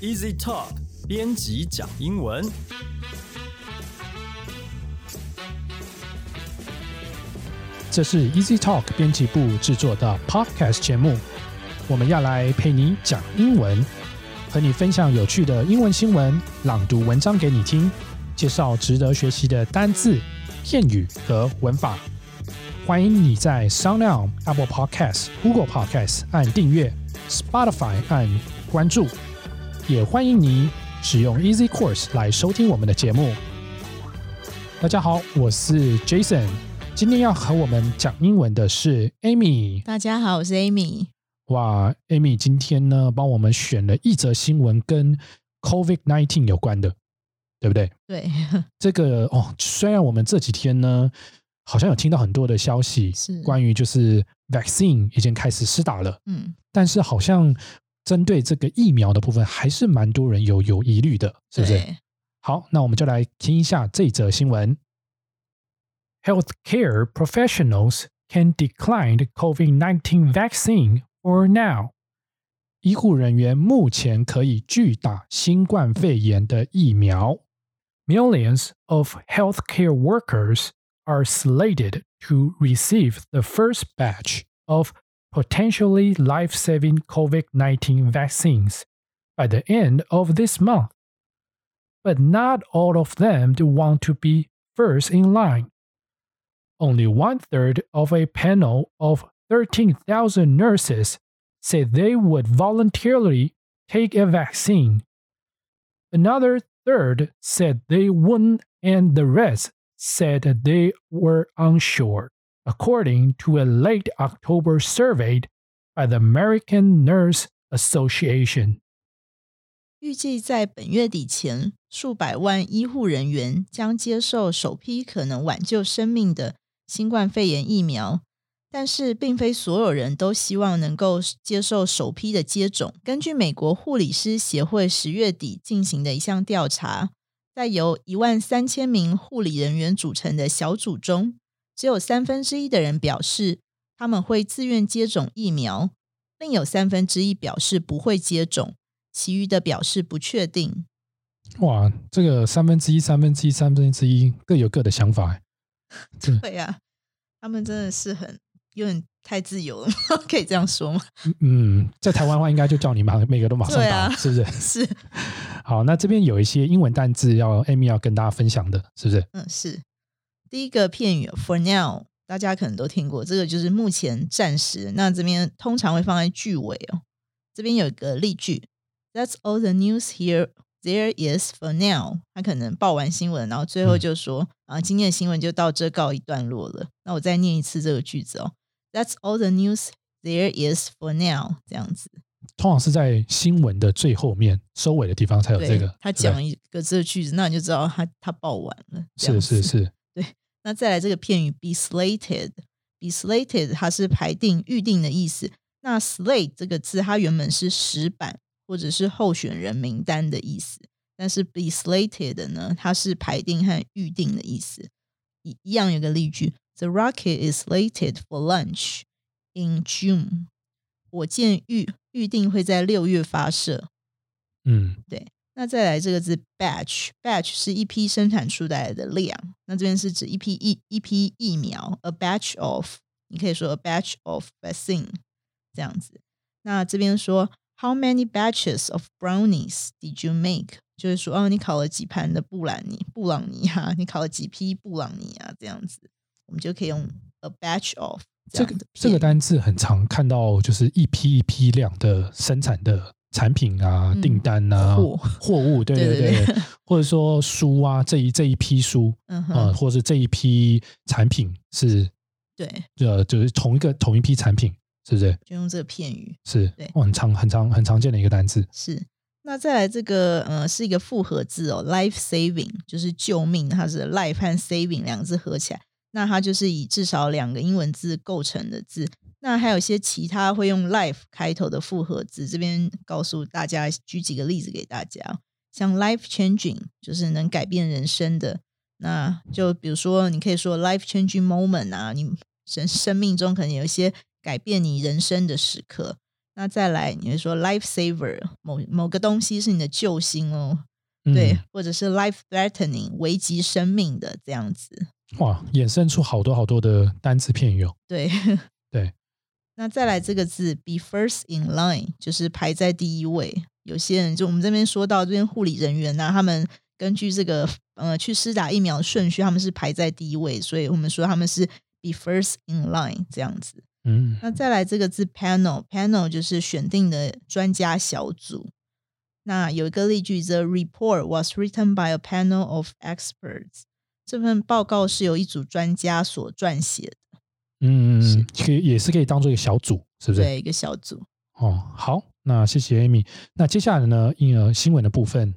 Easy Talk 编辑讲英文。这是 Easy Talk 编辑部制作的 Podcast 节目，我们要来陪你讲英文，和你分享有趣的英文新闻，朗读文章给你听，介绍值得学习的单字、片语和文法。欢迎你在 SoundOn、Apple Podcast、Google Podcast 按订阅，Spotify 按关注，也欢迎你使用 Easy Course 来收听我们的节目。大家好，我是 Jason。今天要和我们讲英文的是 Amy。大家好，我是 Amy。哇，Amy 今天呢帮我们选了一则新闻跟 COVID nineteen 有关的，对不对？对，这个哦，虽然我们这几天呢好像有听到很多的消息，是关于就是 vaccine 已经开始施打了，嗯，但是好像针对这个疫苗的部分，还是蛮多人有有疑虑的，是不是？好，那我们就来听一下这则新闻。Healthcare professionals can decline the COVID-19 vaccine for now. 医护人员目前可以拒打新冠肺炎的疫苗。Millions of healthcare workers are slated to receive the first batch of potentially life-saving COVID-19 vaccines by the end of this month but not all of them do want to be first in line. Only one third of a panel of 13,000 nurses said they would voluntarily take a vaccine. Another third said they wouldn't, and the rest said they were unsure, according to a late October survey by the American Nurse Association. 预计在本月底前，数百万医护人员将接受首批可能挽救生命的新冠肺炎疫苗，但是并非所有人都希望能够接受首批的接种。根据美国护理师协会十月底进行的一项调查，在由一万三千名护理人员组成的小组中，只有三分之一的人表示他们会自愿接种疫苗，另有三分之一表示不会接种。其余的表示不确定。哇，这个三分之一、三分之一、三分之一各有各的想法对呀、他们真的是很有点太自由了，可以这样说吗？嗯，在台湾的话，应该就叫你马每个都马上打，啊是不是？是，好，那这边有一些英文单字要 Amy 要跟大家分享的，是不是？嗯，是。第一个片语 for now，大家可能都听过，这个就是目前暂时。那这边通常会放在句尾哦。这边有一个例句，That's all the news here there is for now。他可能报完新闻，然后最后就说、啊，今天的新闻就到这告一段落了。那我再念一次这个句子哦，That's all the news there is for now。这样子，通常是在新闻的最后面收尾的地方才有对，这个。他讲一个这个句子，那你就知道他他报完了。是是是，那再来这个片语 be slated，be slated 它是排定、预定的意思。那 slate 这个字它原本是石板或者是候选人名单的意思，但是 be slated 呢，它是排定和预定的意思。一一样有个例句：The rocket is slated for launch in June。火箭预预定会在六月发射。嗯，那再来这个字 batch，batch 是一批生产出来的量，那这边是指一批一一批疫苗，a batch of，你可以说 a batch of vaccine 这样子。那这边说 How many batches of brownies did you make？就是说，哦，你烤了几盘的布兰尼、布朗尼啊？你烤了几批布朗尼啊？这样子，我们就可以用 a batch of 这个这个单字很常看到，就是一批一批量的生产的产品啊、嗯订单啊、货货物，对对对对或者说书啊，这一这一批书，嗯哼，呃，或者是这一批产品是对，呃，就是同一个同一批产品，是不是？就用这个片语。是对，哦很常很常很常见的一个单字。是，那再来这个呃是一个复合字哦，life saving 就是救命，它是 life 和 saving 两个字合起来，那它就是以至少两个英文字构成的字。那还有一些其他会用 life 开头的复合字，这边告诉大家，举几个例子给大家，像 life changing 就是能改变人生的，那就比如说你可以说 life changing moment 啊，你生生命中可能有一些改变你人生的时刻。那再来，你会说 life saver，某某个东西是你的救星哦，嗯对，或者是 life threatening，危及生命的这样子，哇，衍生出好多好多的单词片语哦。对对。那再来这个字 be first in line，就是排在第一位。有些人就我们这边说到这边护理人员呐、他们根据这个呃去施打疫苗的顺序，他们是排在第一位，所以我们说他们是 be first in line 这样子。嗯那再来这个字 panel，panel 就是选定的专家小组。那有一个例句，The report was written by a panel of experts。这份报告是由一组专家所撰写的，嗯可以也是可以当做一个小组，是不是？对一个小组。哦，好，那谢谢 Amy。那接下来呢，因呃新闻的部分，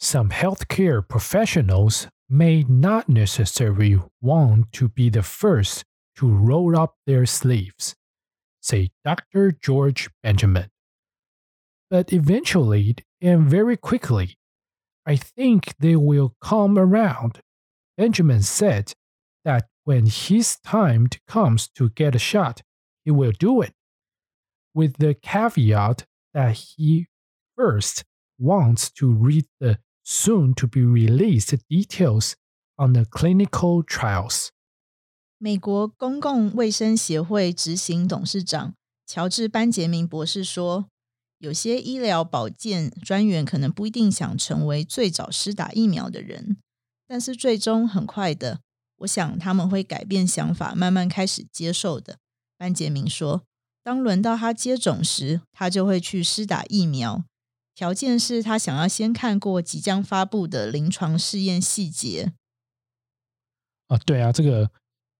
Some healthcare professionals may not necessarily want to be the first to roll up their sleeves, say Dr. George Benjamin. But eventually and very quickly, I think they will come around. Benjamin said that when his time comes to get a shot, he will do it with the caveat that he first wants to read the soon to be released details on the clinical trials. 美国公共卫生协会执行董事长乔治·班杰明博士说：“有些医疗保健专员可能不一定想成为最早施打疫苗的人，但是最终很快的， 我想他们会改变想法，慢慢开始接受的。”班杰明说：“当轮到他接种时，他就会去施打疫苗，条件是他想要先看过即将发布的临床试验细节。”啊，对啊，这个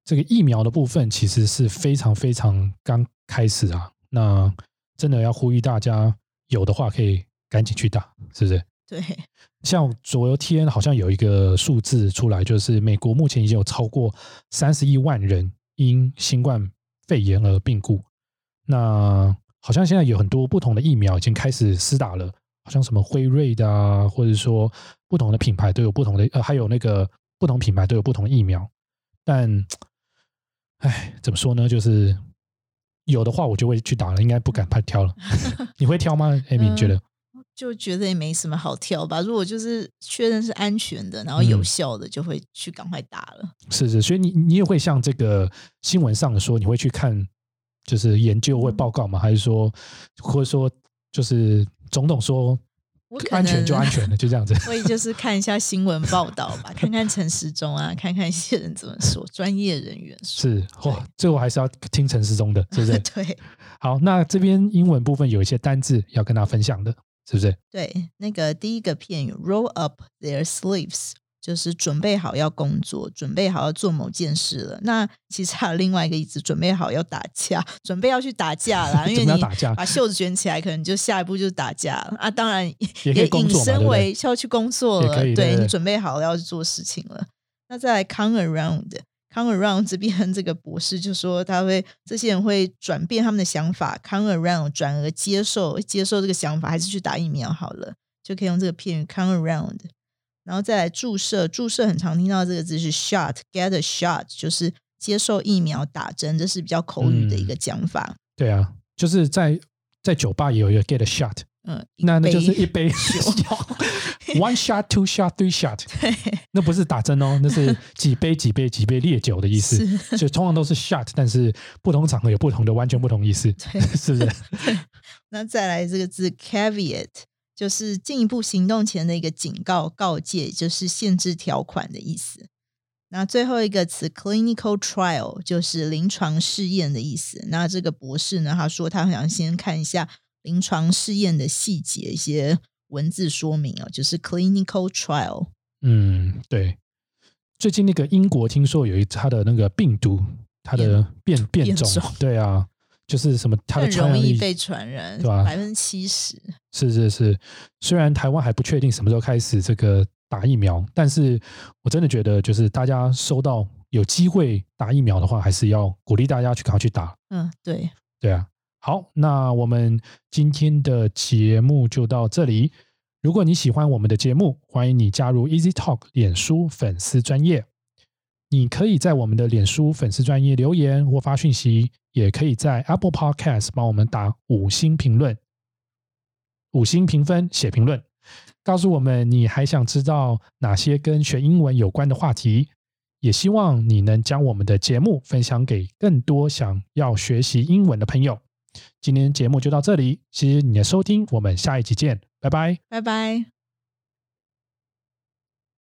这个疫苗的部分其实是非常非常刚开始啊。那真的要呼吁大家，有的话可以赶紧去打，是不是？对，像昨天好像有一个数字出来，就是美国目前已经有超过三十亿万人因新冠肺炎而病故。那好像现在有很多不同的疫苗已经开始施打了，好像什么辉瑞的啊，或者说不同的品牌都有不同的，呃，还有那个不同品牌都有不同的疫苗。但，哎，怎么说呢？就是有的话我就会去打了，应该不敢太挑了。你会挑吗？Amy，你觉得？就觉得也没什么好挑吧。如果就是确认是安全的，然后有嗯效的，就会去赶快打了。是是，所以你你也会像这个新闻上说，你会去看就是研究或报告吗？还是说，或者说就是总统说我可安全就安全了，就这样子？所以就是看一下新闻报道吧，看看陈时中啊，看看一些人怎么说，专业人员说。是哇，最后还是要听陈时中的，是不是？对好，那这边英文部分有一些单字要跟大家分享的，是不是？对，那个第一个片语 roll up their sleeves。就是准备好要工作，准备好要做某件事了。那其实还有另外一个意思，准备好要打架，准备要去打架啦。因 为你把袖子卷起来，可能就下一步就是打架了啊。当然也引申为对？要去工作了，对你准备好了要去做事情了。那再来 come around，come around 这边这个博士就说他会这些人会转变他们的想法，come around 转而接受接受这个想法，还是去打疫苗好了，就可以用这个片语 come around。然后再来注射，注射很常听到这个字是 shot，get a shot，就是接受疫苗打针，这是比较口语的一嗯个讲法。对啊，就是在在酒吧也有一个 get a shot，嗯，那那就是一杯酒，one shot, two shot, three shot，那不是打针哦，那是几杯几杯几杯烈酒的意思。是所以通常都是 shot，但是不同场合有不同的完全不同意思，对 是不是？那再来这个字 caveat，就是进一步行动前的一个警告、告诫，就是限制条款的意思。那最后一个词 clinical trial 就是临床试验的意思。那这个博士呢，他说他想先看一下临床试验的细节，一些文字说明哦，就是 clinical trial。嗯，对。最近那个英国听说有一它的那个病毒，它的变变种对啊，就是什么它的传染力容易被传染，对吧百分之七十。是是是，虽然台湾还不确定什么时候开始这个打疫苗，但是我真的觉得，就是大家收到有机会打疫苗的话，还是要鼓励大家去赶快去打。嗯，对，对啊，好，那我们今天的节目就到这里。如果你喜欢我们的节目，欢迎你加入 Easy Talk 脸书粉丝专业。你可以在我们的脸书粉丝专业留言或发讯息，也可以在 Apple Podcast 帮我们打五星评论、五星评分、写评论，告诉我们你还想知道哪些跟学英文有关的话题。也希望你能将我们的节目分享给更多想要学习英文的朋友。今天节目就到这里，谢谢你的收听，我们下一集见，拜拜。拜拜。